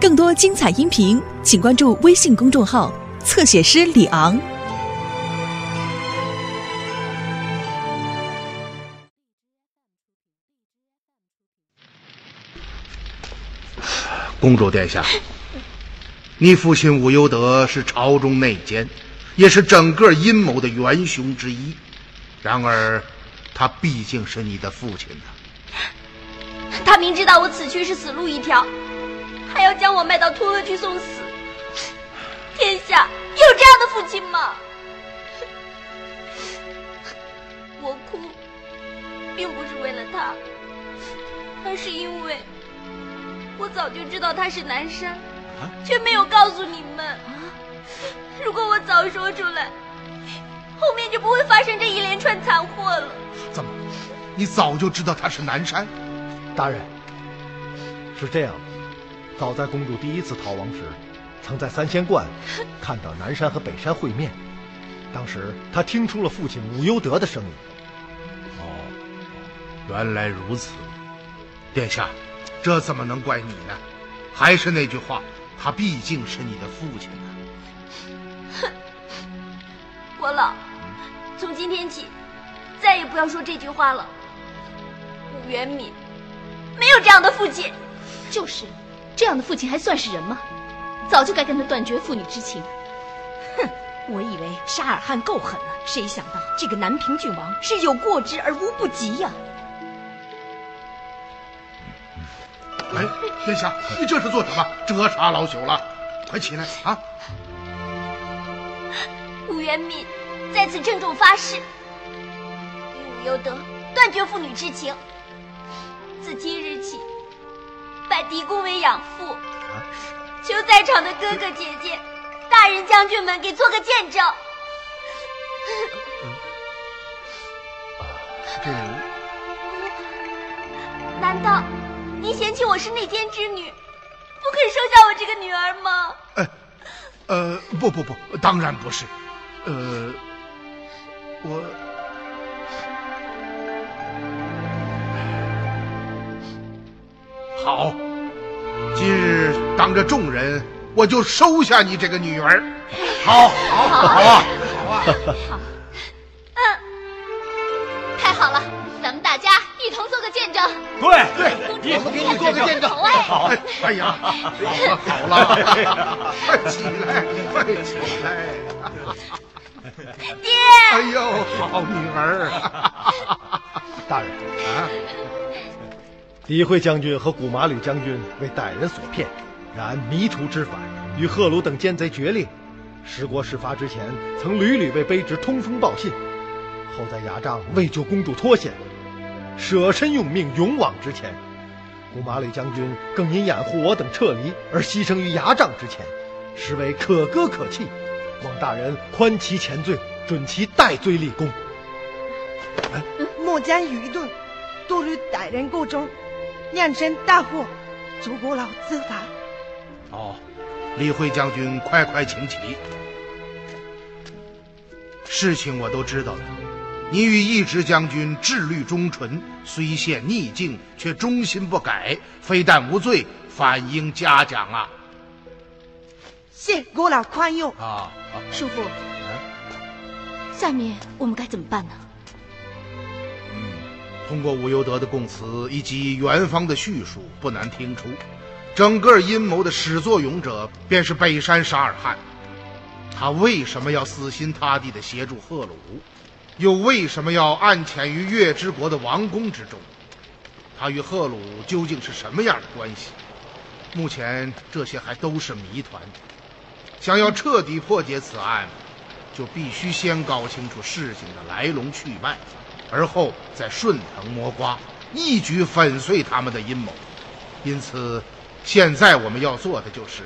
更多精彩音频，请关注微信公众号“侧写师李昂”。公主殿下，你父亲武攸德是朝中内奸，也是整个阴谋的元凶之一。然而，他毕竟是你的父亲呐。他明知道我此去是死路一条，还要将我卖到突勒去送死。天下有这样的父亲吗？我哭，并不是为了他，而是因为。我早就知道他是南山，却没有告诉你们。如果我早说出来，后面就不会发生这一连串惨祸了。怎么，你早就知道他是南山？大人，是这样的，早在公主第一次逃亡时，曾在三仙观 看到南山和北山会面。当时她听出了父亲武攸德的声音。哦，原来如此，殿下。这怎么能怪你呢？还是那句话，他毕竟是你的父亲啊。哼，国老，从今天起，再也不要说这句话了。武元敏没有这样的父亲。就是，这样的父亲还算是人吗？早就该跟他断绝父女之情。哼，我以为沙尔汗够狠了，谁想到这个南平郡王是有过之而无不及呀。哎，殿下，你这是做什么？折杀老朽了！快起来啊！武元敏在此郑重发誓，与武攸德断绝父女之情。自今日起，拜狄公为养父。求在场的哥哥姐姐、大人将军们给做个见证。这……难道？您嫌弃我是内奸之女，不肯收下我这个女儿吗？呃，呃，不不不，当然不是。呃，我好，今日当着众人，我就收下你这个女儿。好，好，好啊，好啊，好。嗯，太好了，咱们大家一同做个见证对对，我们给你做个见证。好，哎呀，好了，好了，快起来，快起来！爹！哎呦，好女儿！大人啊，李慧将军和古马吕将军为歹人所骗，然迷途知返，与赫鲁等奸贼决裂。十国事发之前，曾屡屡为卑职通风报信，后在牙帐为救公主脱险。舍身用命，勇往直前。古马吕将军更因掩护我等撤离而牺牲于牙帐之前，实为可歌可泣。望大人宽其前罪，准其戴罪立功。末将愚钝，多虑歹人过中，酿成大祸，求国老责罚。哦，李慧将军，快快请起。事情我都知道了。你与义直将军志虑忠纯，虽陷逆境，却忠心不改，非但无罪，反应嘉奖啊！谢国老宽宥啊！叔父，下面我们该怎么办呢？通过武攸德的供词以及元芳的叙述，不难听出，整个阴谋的始作俑者便是北山沙尔汗。他为什么要死心塌地的协助赫鲁？又为什么要暗潜于月之国的王宫之中？他与赫鲁究竟是什么样的关系？目前这些还都是谜团。想要彻底破解此案，就必须先搞清楚事情的来龙去脉，而后再顺藤摸瓜，一举粉碎他们的阴谋。因此，现在我们要做的就是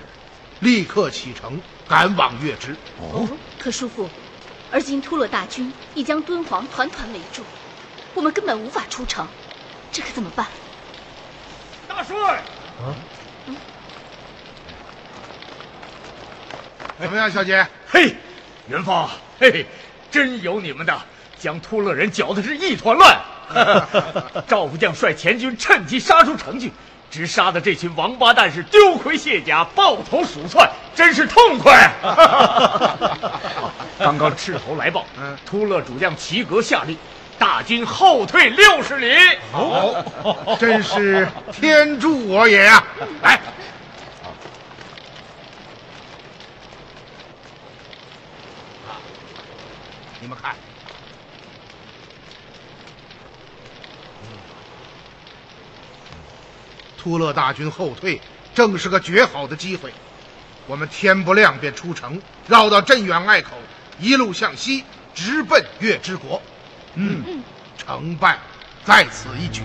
立刻启程，赶往月之。哦，可叔父。而今突勒大军已将敦煌团团围住，我们根本无法出城，这可怎么办？大帅，啊，怎么样，小姐？嘿，元芳，嘿嘿，真有你们的，将突勒人搅得是一团乱。赵副将率前军趁机杀出城去，只杀的这群王八蛋是丢盔卸甲、抱头鼠窜，真是痛快。刚刚斥候来报，突勒主将齐格下令，大军后退六十里。好，真是天助我也呀！来。你们看，突勒大军后退，正是个绝好的机会。我们天不亮便出城，绕到镇远隘口，一路向西，直奔月之国。嗯，成败在此一举。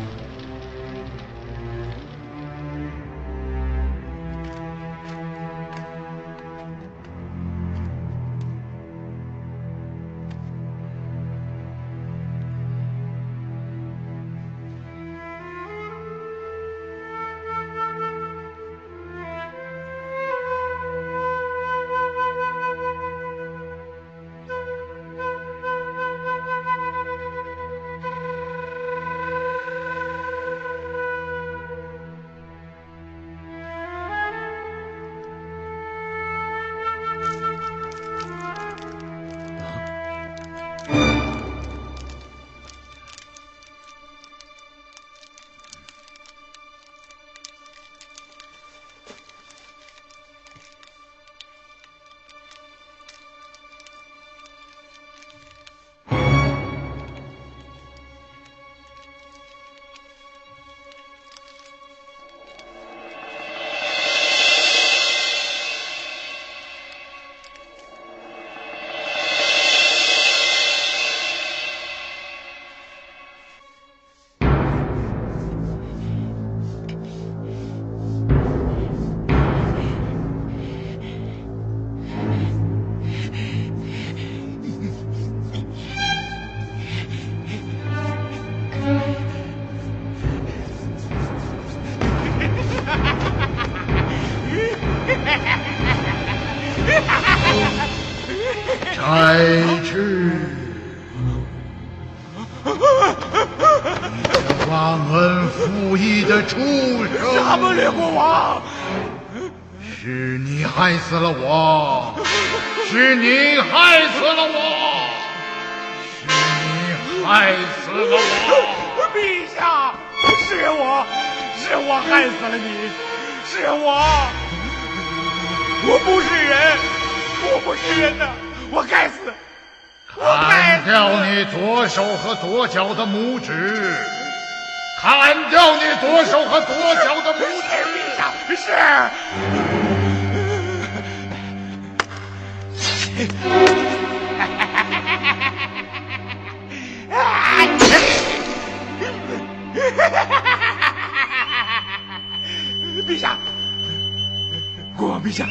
陛下，是我，是我害死了你，是我，我不是人，我不是人呐！我该死！砍掉你左手和左脚的拇指！砍掉你左手和左脚的拇指！陛下，是。陛下，国王陛下，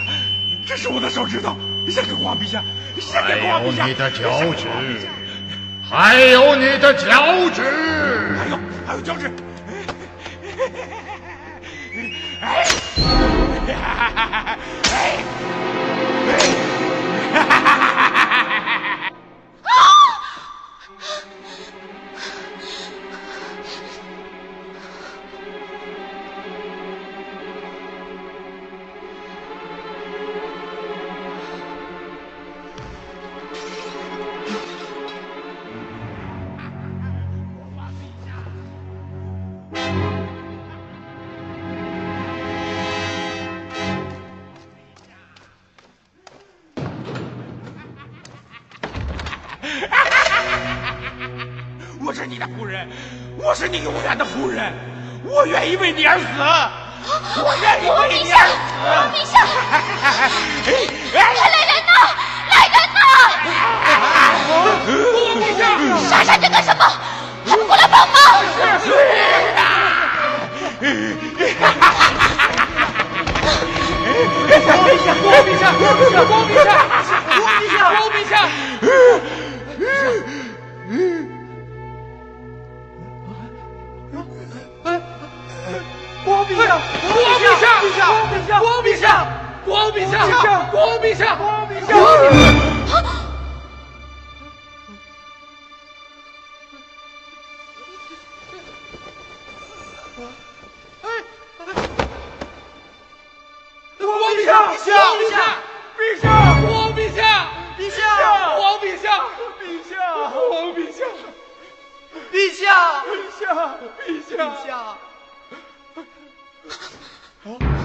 这是我的手指头，献给国王陛下。还有你的脚趾，还有你的脚趾，还有还有脚趾。我 是你的仆人，我是你永远的仆人，我愿意为你而死，我愿意为你而死。陛下，快来人呐！来人呐！莎莎，这干什么？还不过来帮忙！是啊！陛下，光陛下，光陛下，光陛下，光陛下，光陛下！下，光陛下，光陛下，光陛下！下，陛下，陛下，陛下，国王陛下，陛下，国王陛下，陛下，国王陛下，陛下，陛下，陛下，陛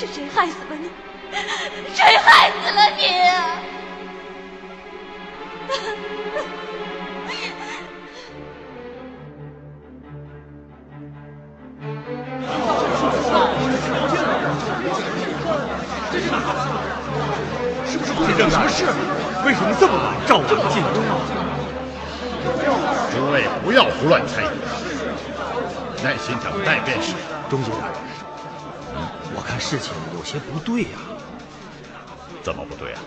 是谁害死了你？谁害死了你？是不是宫里有什么事？为什么这么晚召我们进宫啊？诸位不要胡乱猜疑，耐心等待便是。中军大人，我看事情有些不对呀、怎么不对啊？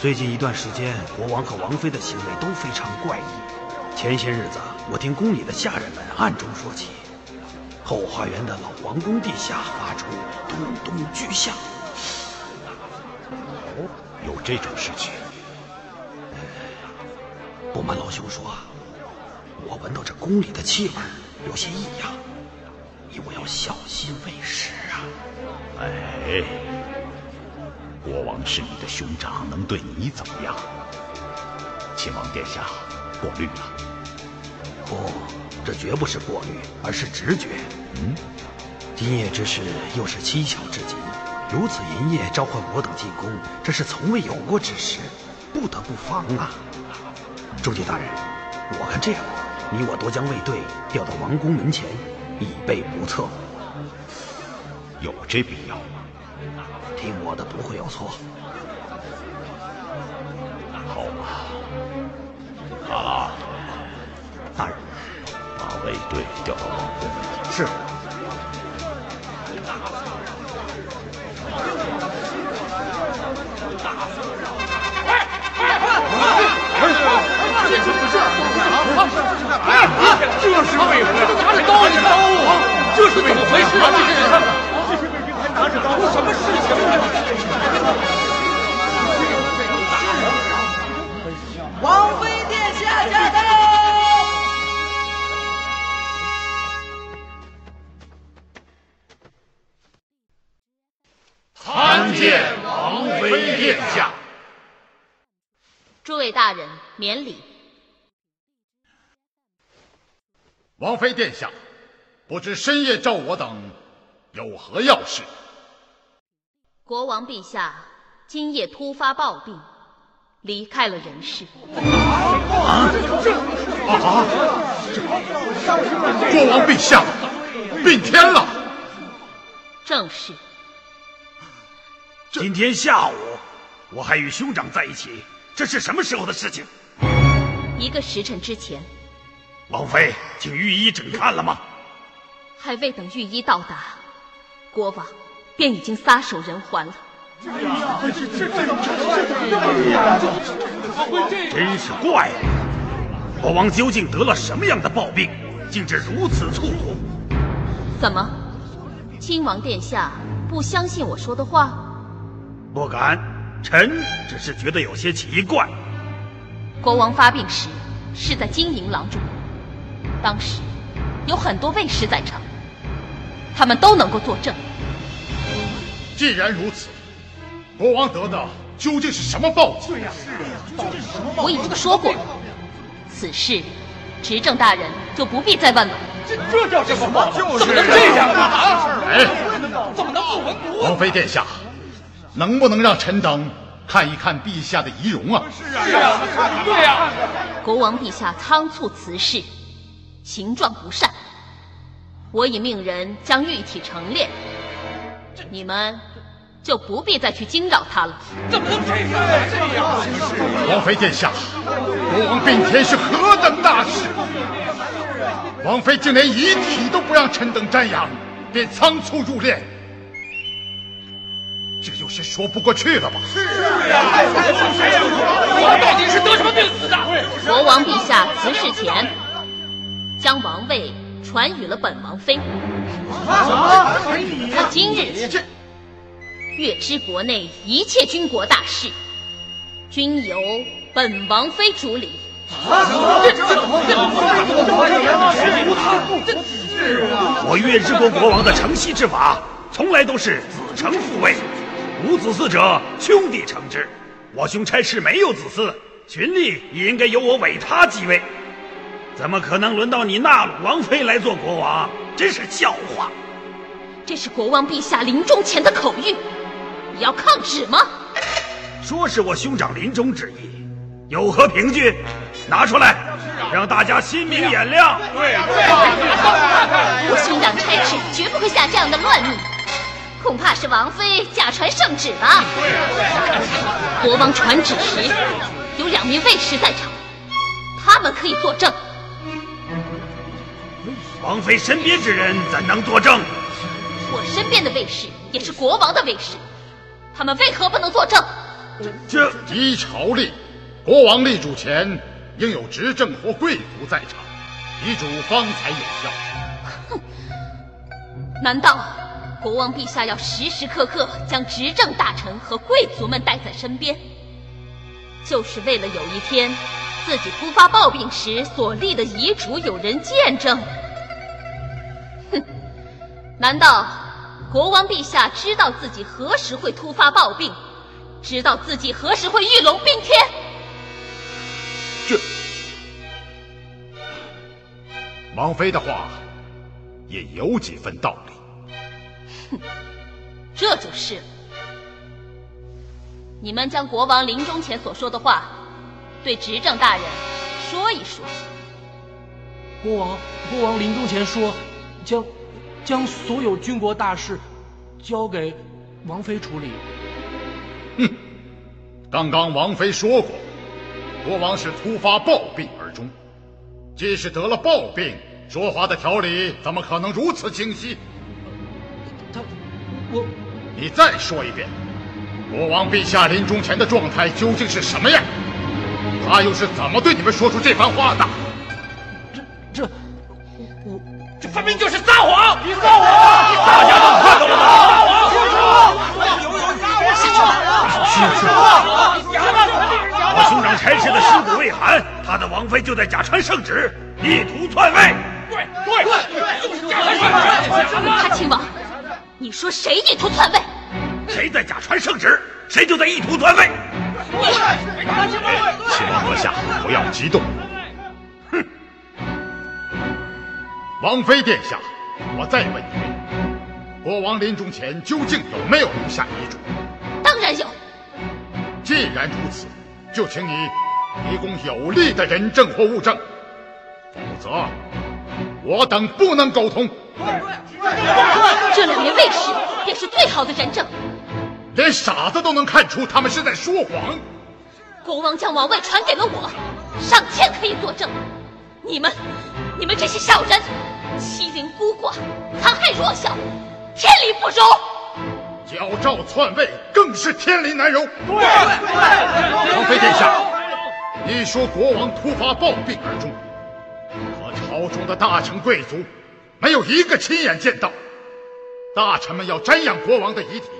最近一段时间，国王和王妃的行为都非常怪异。前些日子，我听宫里的下人们暗中说起，后花园的老王宫地下发出咚咚巨响。哦，有这种事情？不瞒老兄说啊，我闻到这宫里的气味有些异样，你我要小心为师啊。哎，国王是你的兄长，能对你怎么样？秦王殿下过虑了。不，这绝不是过虑，而是直觉。嗯，今夜之事又是蹊跷至极，如此银夜召唤我等进宫，这是从未有过之事，不得不防啊！中军大人，我看这样，你我多将卫队调到王宫门前，以备不测。有这必要吗？听我的，不会有错。好吧，好了，大人，把卫队调到王宫门前。是。这这是为何？拿着刀，你刀啊！这是怎么回事啊？这是这些卫兵还拿着刀，什么事情？王妃殿下驾到！参见王妃殿下。诸位大人，免礼。王妃殿下，不知深夜召我等有何要事？国王陛下今夜突发暴病，离开了人世。啊！国王陛下病天了。正是。今天下午我还与兄长在一起，这是什么时候的事情？一个时辰之前。王妃，请御医诊看了吗？还未等御医到达，国王便已经撒手人寰了。真是怪了，国王究竟得了什么样的暴病，竟至如此粗鲁？怎么，亲王殿下不相信我说的话？不敢，臣只是觉得有些奇怪。国王发病时是在金银廊中。当时有很多卫士在场，他们都能够作证。既然如此，国王得的究竟是什么报对呀，是啊，我已经说过了，此事执政大人就不必再问了。这这叫什么报？怎么能这样呢？啊！哎，怎么能不闻不问？王妃殿下，能不能让臣等看一看陛下的仪容啊？是啊，是啊，对呀。国王陛下仓促辞世，形状不善，我已命人将玉体成炼，你们就不必再去惊扰他了。怎么能这样？这样？王妃殿下，国王病天是何等大事？王妃竟连遗体都不让臣等瞻仰，便仓促入殓，这有些说不过去了吧？是啊，国王到底是得什么病死的？国王陛下辞世前，将王位传与了本王妃。他今日起，月之国内一切军国大事，均由本王妃主理。我月之国国王的承袭之法，从来都是子承父位，无子嗣者兄弟承之。我兄差事没有子嗣，群力也应该由我委他继位。怎么可能轮到你纳鲁王妃来做国王？真是笑话！这是国王陛下临终前的口谕，你要抗旨吗？说是我兄长临终旨意，有何凭据？拿出来，让大家心明眼亮。对对，对呀。我兄长差事绝不会下这样的乱命，恐怕是王妃假传圣旨吧？对呀，对。国王传旨时，有两名卫士在场，他们可以作证。王妃身边之人怎能作证？我身边的卫士也是国王的卫士，他们为何不能作证？这依朝令，国王立主前应有执政或贵族在场，遗嘱方才有效。哼，难道国王陛下要时时刻刻将执政大臣和贵族们带在身边，就是为了有一天自己突发暴病时所立的遗嘱有人见证？哼，难道国王陛下知道自己何时会突发暴病，知道自己何时会玉龙冰天？这王妃的话也有几分道理。哼，这就是了。你们将国王临终前所说的话，对执政大人说一说。国王，国王临终前说，将将所有军国大事交给王妃处理。哼，刚刚王妃说过，国王是突发暴病而终。即使得了暴病，说话的条理怎么可能如此清晰？他，我，你再说一遍，国王陛下临终前的状态究竟是什么样？他又是怎么对你们说出这番话的？这这，我这分明就是撒谎！你撒谎！大家都看到了吗？撒谎！有有撒谎！是是。我兄长差事的尸骨未寒，他的王妃就在假传圣旨，意图篡位。对对对，就是假传圣旨。他亲王，你说谁意图篡位？谁在假传圣旨，谁就在意图篡位。亲王阁下，不要激动。王妃殿下，我再问一遍，国王临终前究竟有没有留下遗嘱？当然有。既然如此，就请你提供有力的人证或物证，否则我等不能沟通。这两名卫士便是最好的人证。连傻子都能看出他们是在说谎。国王将王位传给了我，上天可以作证。你们，你们这些小人，欺凌孤寡，残害弱小，天理不容。矫诏篡位，更是天理难容。对对，王妃殿下，你说国王突发暴病而终，可朝中的大臣贵族没有一个亲眼见到。大臣们要瞻仰国王的遗体，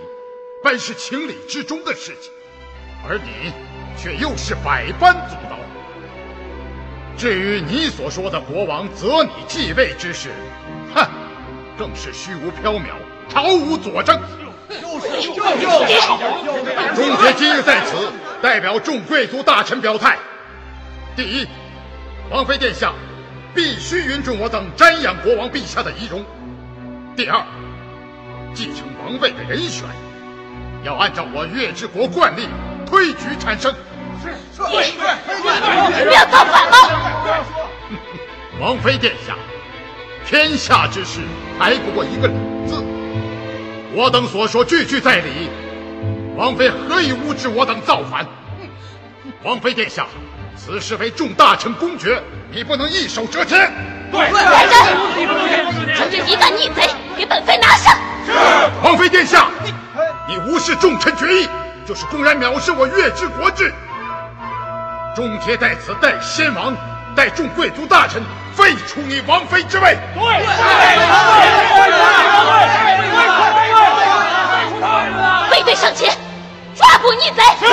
本是情理之中的事情，而你却又是百般阻挠。至于你所说的国王择你继位之事，哼，更是虚无缥缈，毫无佐证。就是就是今日在此，代表众贵族大臣表态：第一，王妃殿下必须允准我等瞻仰国王陛下的仪容；第二，继承王位的人选要按照我月之国惯例推举产生。是是，不要造反吗？王妃殿下，天下之事还不过一个理字，我等所说句句在理，王妃何以诬指我等造反？王妃殿下，此事为众大臣公决，你不能一手遮天。对，来人！将这一旦逆贼，给本妃拿下！是。王妃殿下，你无视众臣决议，就是公然藐视我月之国志。众皆在此代先王，代众贵族大臣废除你王妃之位。对，卫队上前，抓捕逆贼。是，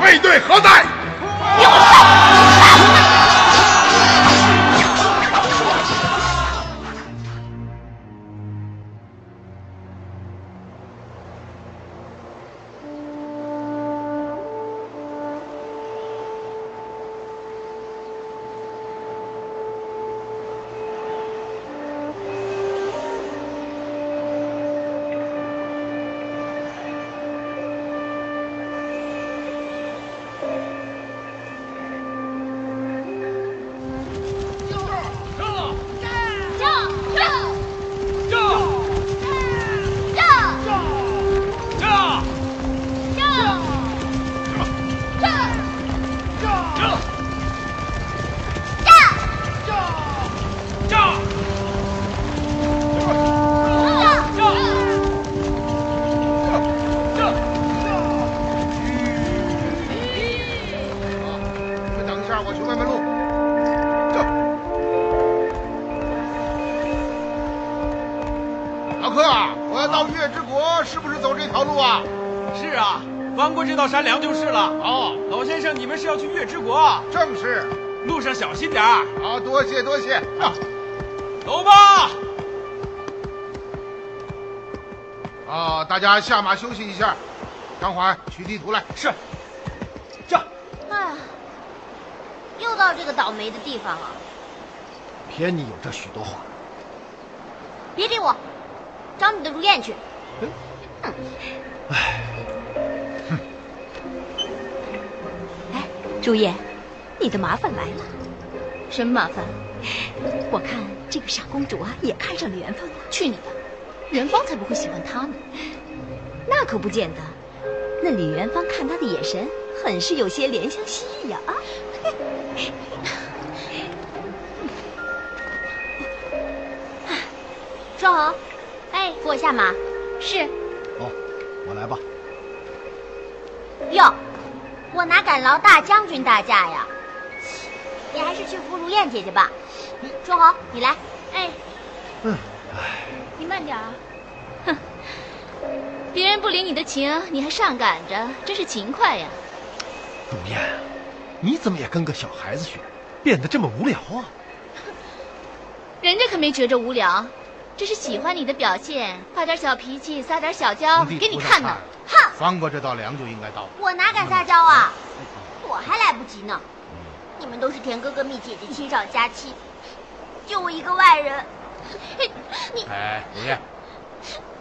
卫队何在？给我上！了。哦，老先生，你们是要去月之国？正是。路上小心点儿。好，多谢多谢。走吧。啊，大家下马休息一下。张环，取地图来。是。这。哎，又到这个倒霉的地方了。偏你有这许多话。别理我，找你的如燕去。嗯。唉。朱叶，你的麻烦来了。什么麻烦？我看这个傻公主啊，也看上了元芳了。去你的！元芳才不会喜欢她呢。那可不见得。那李元芳看他的眼神，很是有些怜香惜玉呀！啊！双红，哎，扶我下马。是。哦，我来吧。哟。我哪敢劳大将军大驾呀！你还是去扶如燕姐姐吧。春红，你来。哎。嗯。你慢点啊。哼。别人不领你的情，你还上赶着，真是勤快呀。如燕，你怎么也跟个小孩子学，变得这么无聊啊？人家可没觉着无聊，只是喜欢你的表现，发点小脾气，撒点小娇给你看呢。哼！翻过这道梁就应该到了。我哪敢撒娇啊！我还来不及呢。你们都是田哥哥、蜜姐姐亲上加亲，就我一个外人。你哎，如燕，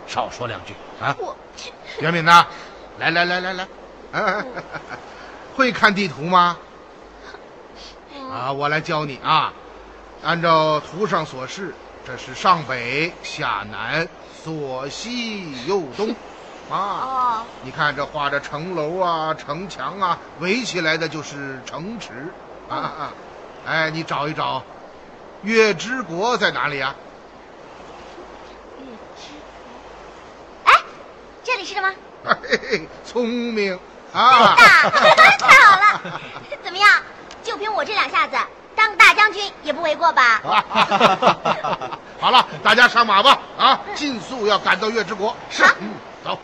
少说两句啊！我袁敏呐，来来来来来，会看地图吗？啊，我来教你啊，按照图上所示，这是上北下南左西右东。啊，你看这画着城楼啊、城墙啊，围起来的就是城池啊。哎，你找一找，月之国在哪里啊？月之国，哎，这里是什么？嘿嘿，聪明啊！太好了，怎么样？就凭我这两下子，当个大将军也不为过吧？好了，大家上马吧！啊，尽速要赶到月之国。是，嗯，走。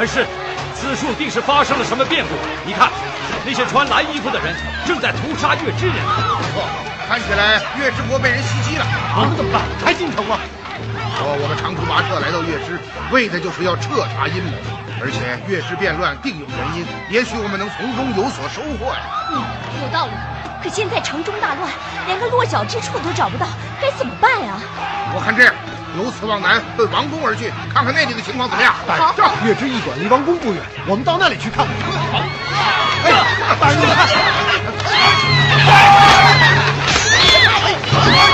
变成这个样子？是，此处定是发生了什么变故。你看，那些穿蓝衣服的人正在屠杀月之人。错，看起来月之国被人袭击了。我们怎么办？还进城吗？说我们长途跋涉来到月之，为的就是要彻查阴谋。而且月之变乱定有原因，也许我们能从中有所收获呀。嗯，有道理。可现在城中大乱，连个落脚之处都找不到，该怎么办呀？我看这样，由此往南奔王宫而去，看看那里的情况怎么样。好，月之驿馆离王宫不远，我们到那里去看看。好，哎，大人你看。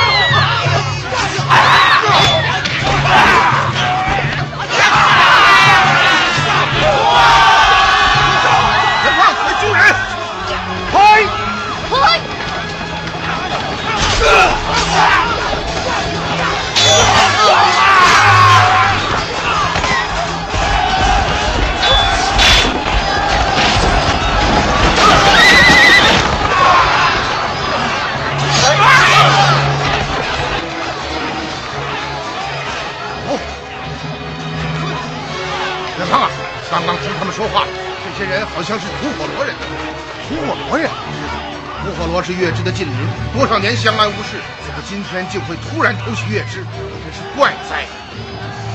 说话，这些人好像是吐火罗人。吐火罗人，吐火罗是月之的近邻，多少年相安无事，怎么今天竟会突然偷袭月之？真是怪哉！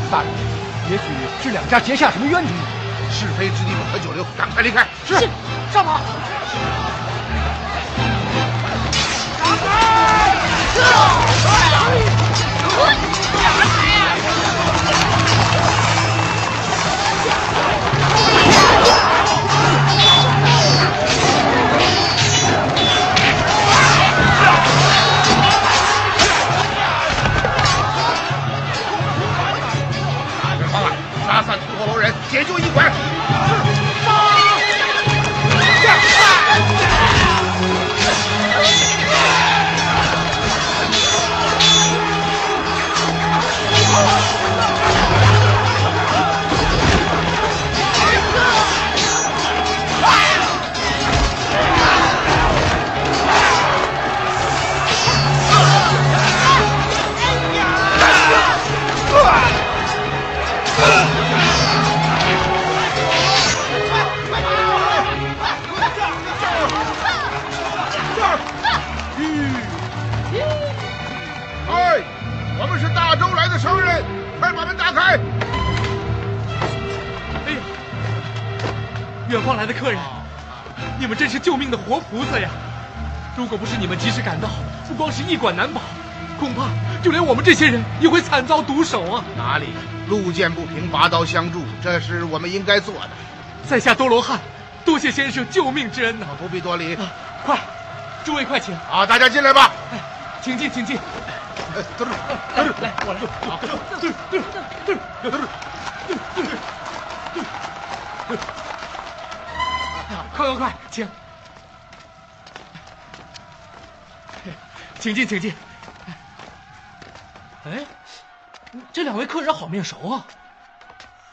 大人，也许是两家结下什么冤仇，是非之地不可久留，赶快离开。是，上马。解救一管。果不是你们及时赶到，不光是驿馆难保，恐怕就连我们这些人也会惨遭毒手啊！哪里，路见不平拔刀相助，这是我们应该做的。在下多罗汉，多谢先生救命之恩呐！不必多礼，快，诸位快请！好，大家进来吧。请进，请进。来，来，我来。快快快，请，请进，请进。哎，这两位客人好面熟啊！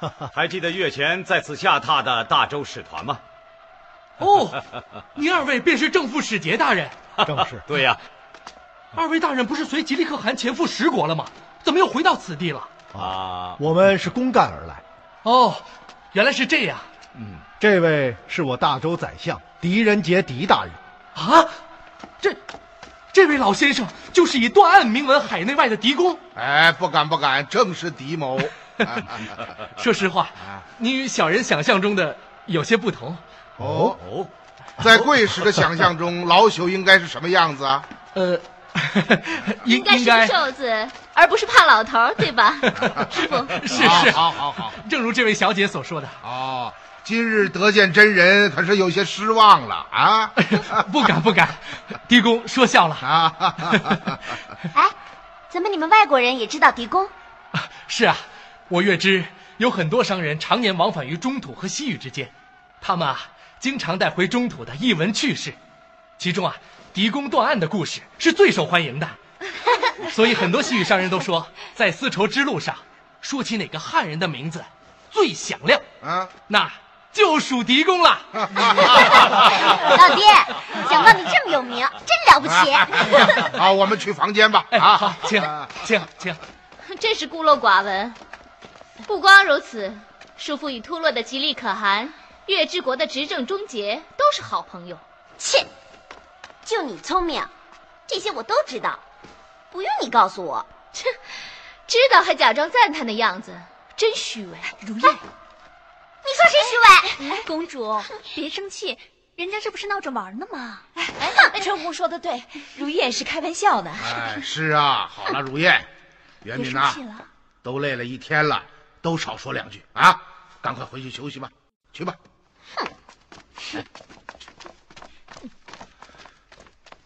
还记得月前在此下榻的大周使团吗？哦，您二位便是正副使节大人。正是。对呀。二位大人不是随吉利可汗前赴十国了吗？怎么又回到此地了？啊，我们是公干而来。哦，原来是这样。嗯，这位是我大周宰相狄仁杰狄大人，啊，这，这位老先生就是以断案名闻海内外的狄公。哎，不敢不敢，正是狄某。说实话，你与小人想象中的有些不同。哦哦，在贵使的想象中，老朽应该是什么样子啊？呃，应该是个瘦子，而不是胖老头，对吧？师傅，是是，好好好，正如这位小姐所说的。哦。今日得见真人，可是有些失望了啊！不敢不敢，狄公说笑了 啊！哎，怎么你们外国人也知道狄公？是啊，我月知有很多商人常年往返于中土和西域之间，他们啊经常带回中土的异闻趣事，其中啊狄公断案的故事是最受欢迎的，所以很多西域商人都说，在丝绸之路上说起哪个汉人的名字最响亮啊，那。就属狄公了，老爹，想到你这么有名，真了不起。好，我们去房间吧。啊，好，请，请，请。真是孤陋寡闻。不光如此，叔父与突落的吉利可汗，月之国的执政终结，都是好朋友。切，就你聪明，这些我都知道，不用你告诉我。切，知道还假装赞叹的样子，真虚伪。如燕，你说谁虚伪？公主，别生气，人家这不是闹着玩呢吗？哎，春红说的对，如燕是开玩笑的。哎，是啊，好了，如燕，元敏呐，都累了一天了，都少说两句啊，赶快回去休息吧，去吧。哼。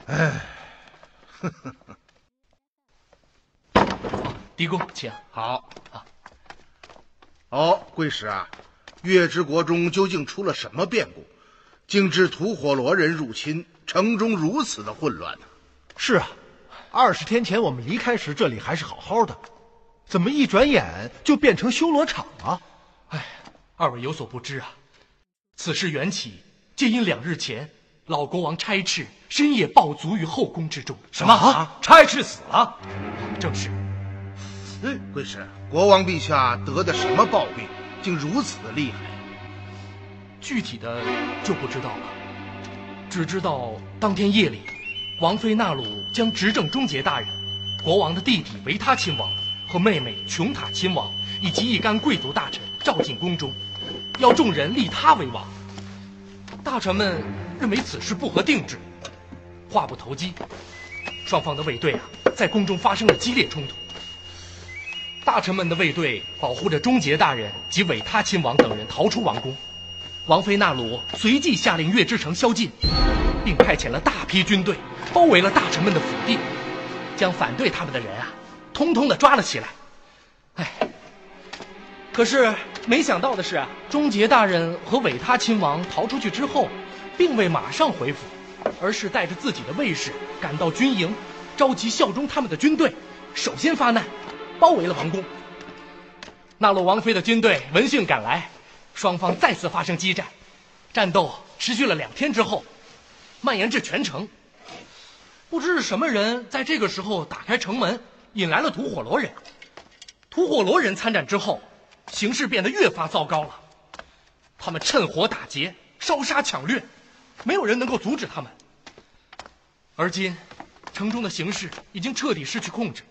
哎，狄公，请好。哦，贵使啊，月之国中究竟出了什么变故，竟致吐火罗人入侵，城中如此的混乱呢？是啊，二十天前我们离开时，这里还是好好的，怎么一转眼就变成修罗场了？哎，二位有所不知啊，此事缘起，皆因两日前。老国王差斥深夜暴卒于后宫之中。什么？差斥死了？正是。哎，贵使，国王陛下得的什么暴病，竟如此的厉害？具体的就不知道了，只知道当天夜里，王妃纳鲁将执政终结大人、国王的弟弟维他亲王和妹妹琼塔亲王以及一干贵族大臣召进宫中，要众人立他为王。大臣们。认为此事不合定制，话不投机，双方的卫队啊，在宫中发生了激烈冲突。大臣们的卫队保护着终结大人及韦他亲王等人逃出王宫，王妃纳鲁随即下令月之城宵禁，并派遣了大批军队包围了大臣们的府邸，将反对他们的人啊，通通的抓了起来。哎，可是没想到的是啊，终结大人和韦他亲王逃出去之后。并未马上回府，而是带着自己的卫士赶到军营，召集效忠他们的军队，首先发难，包围了王宫。纳洛王妃的军队闻讯赶来，双方再次发生激战，战斗持续了两天之后，蔓延至全城。不知是什么人在这个时候打开城门，引来了吐火罗人。吐火罗人参战之后，形势变得越发糟糕了，他们趁火打劫，烧杀抢掠。没有人能够阻止他们。而今，城中的形势已经彻底失去控制，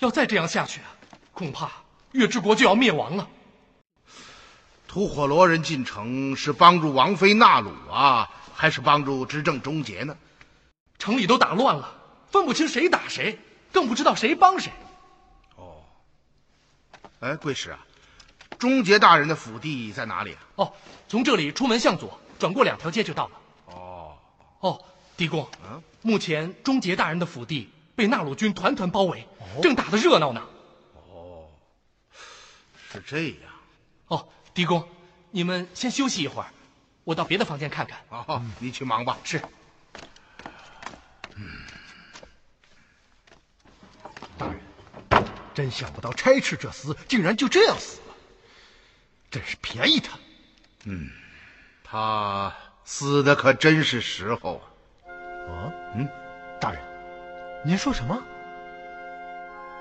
要再这样下去啊，恐怕月之国就要灭亡了。吐火罗人进城是帮助王妃纳鲁啊，还是帮助执政终结呢？城里都打乱了，分不清谁打谁，更不知道谁帮谁。哦，哎，贵使啊，终结大人的府邸在哪里啊？哦，从这里出门向左。转过两条街就到了。哦，哦，狄公，嗯，目前终结大人的府邸被纳鲁军团团包围，正打得热闹呢。哦，是这样。哦，狄公，你们先休息一会儿，我到别的房间看看。哦，你去忙吧。是。嗯，大人，真想不到差赤这厮竟然就这样死了，真是便宜他。嗯。他死的可真是时候啊！啊，嗯，大人，您说什么？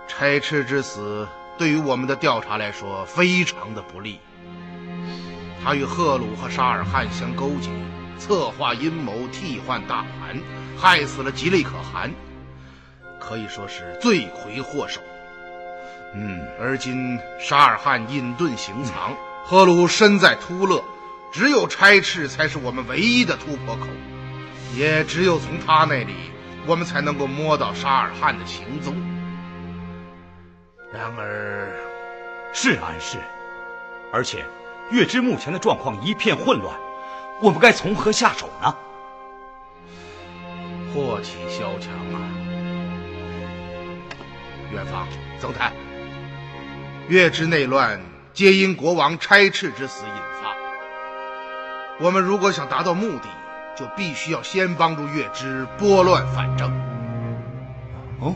差赤之死对于我们的调查来说非常的不利。他与赫鲁和沙尔汗相勾结，策划阴谋，替换大汗，害死了吉利可汗，可以说是罪魁祸首。嗯，而今沙尔汗隐遁行藏，赫鲁身在突勒。只有差赤才是我们唯一的突破口，也只有从他那里，我们才能够摸到沙尔汗的行踪。然而，是安是，而且月之目前的状况一片混乱，我们该从何下手呢？祸起萧墙啊！远方，曾泰，月之内乱皆因国王差斥之死引发。我们如果想达到目的，就必须要先帮助月之拨乱反正。哦，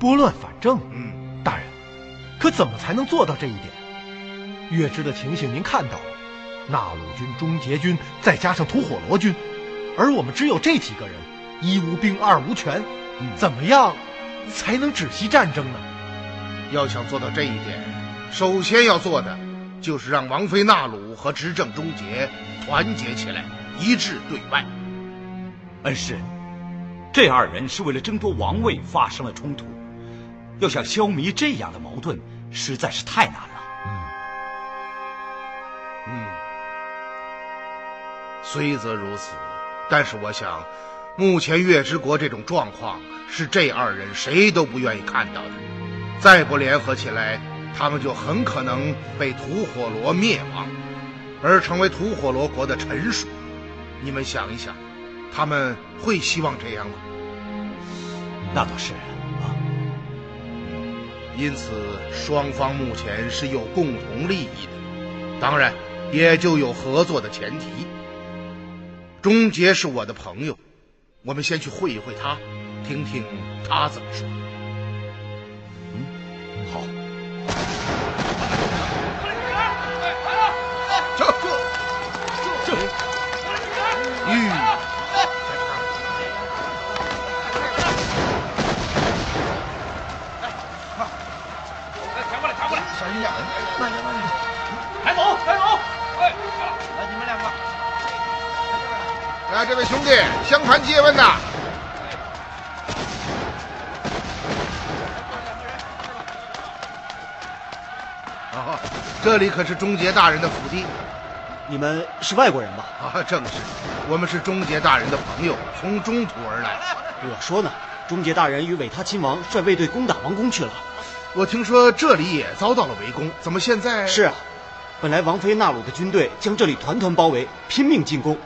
拨乱反正。嗯，大人，可怎么才能做到这一点？月之的情形您看到了，纳鲁军、终结军，再加上吐火罗军，而我们只有这几个人，一无兵，二无权，怎么样才能止息战争呢？要想做到这一点，首先要做的，就是让王妃纳鲁和执政终结团结起来，一致对外。恩师，这二人是为了争夺王位发生了冲突，要想消弭这样的矛盾，实在是太难了。嗯，嗯虽则如此，但是我想，目前月之国这种状况，是这二人谁都不愿意看到的。再不联合起来，他们就很可能被吐火罗灭亡，而成为吐火罗国的臣属。你们想一想。他们会希望这样吗？那倒是啊。因此，双方目前是有共同利益的，当然也就有合作的前提。终结是我的朋友，我们先去会一会他，听听他怎么说。嗯，好。慢点，慢点！开走，开走！哎，来，你们两个，来，这位兄弟，相谈借问呐。啊，这里可是终结大人的府邸。你们是外国人吧？啊，正是，我们是终结大人的朋友，从中土而来。我说呢，终结大人与韦他亲王率卫队攻打王宫去了。我听说这里也遭到了围攻，怎么现在？是啊，本来王妃纳鲁的军队将这里团团包围，拼命进攻，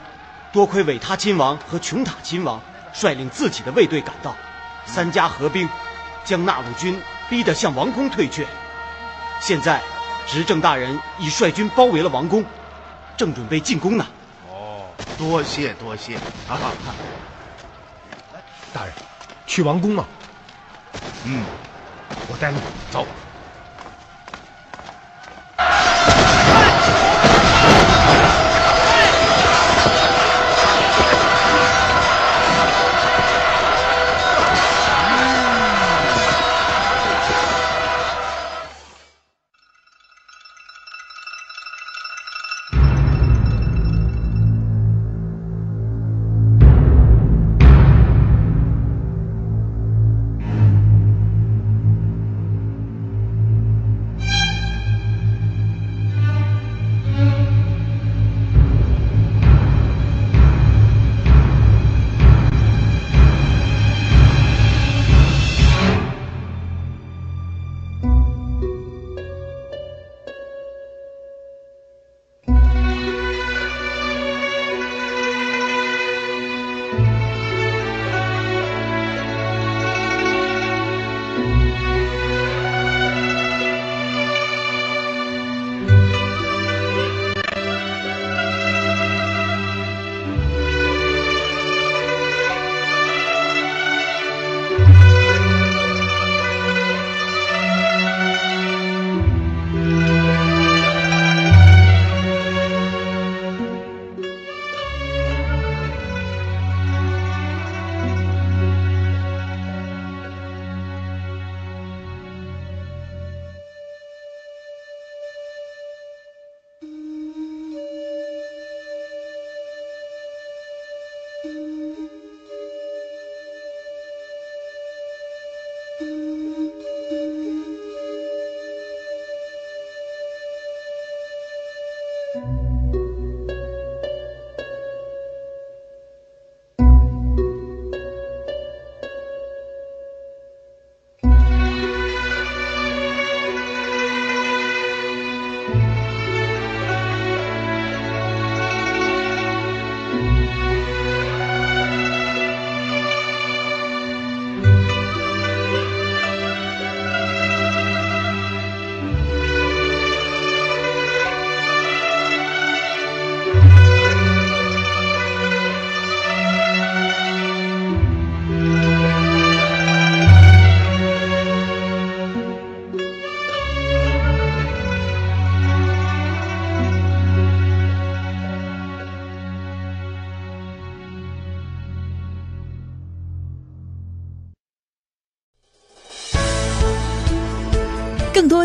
多亏韦他亲王和琼塔亲王率领自己的卫队赶到，三家合兵，将纳鲁军逼得向王宫退却。现在，执政大人已率军包围了王宫，正准备进攻呢。哦，多谢多谢啊！大人，去王宫吗？嗯。我带路，走。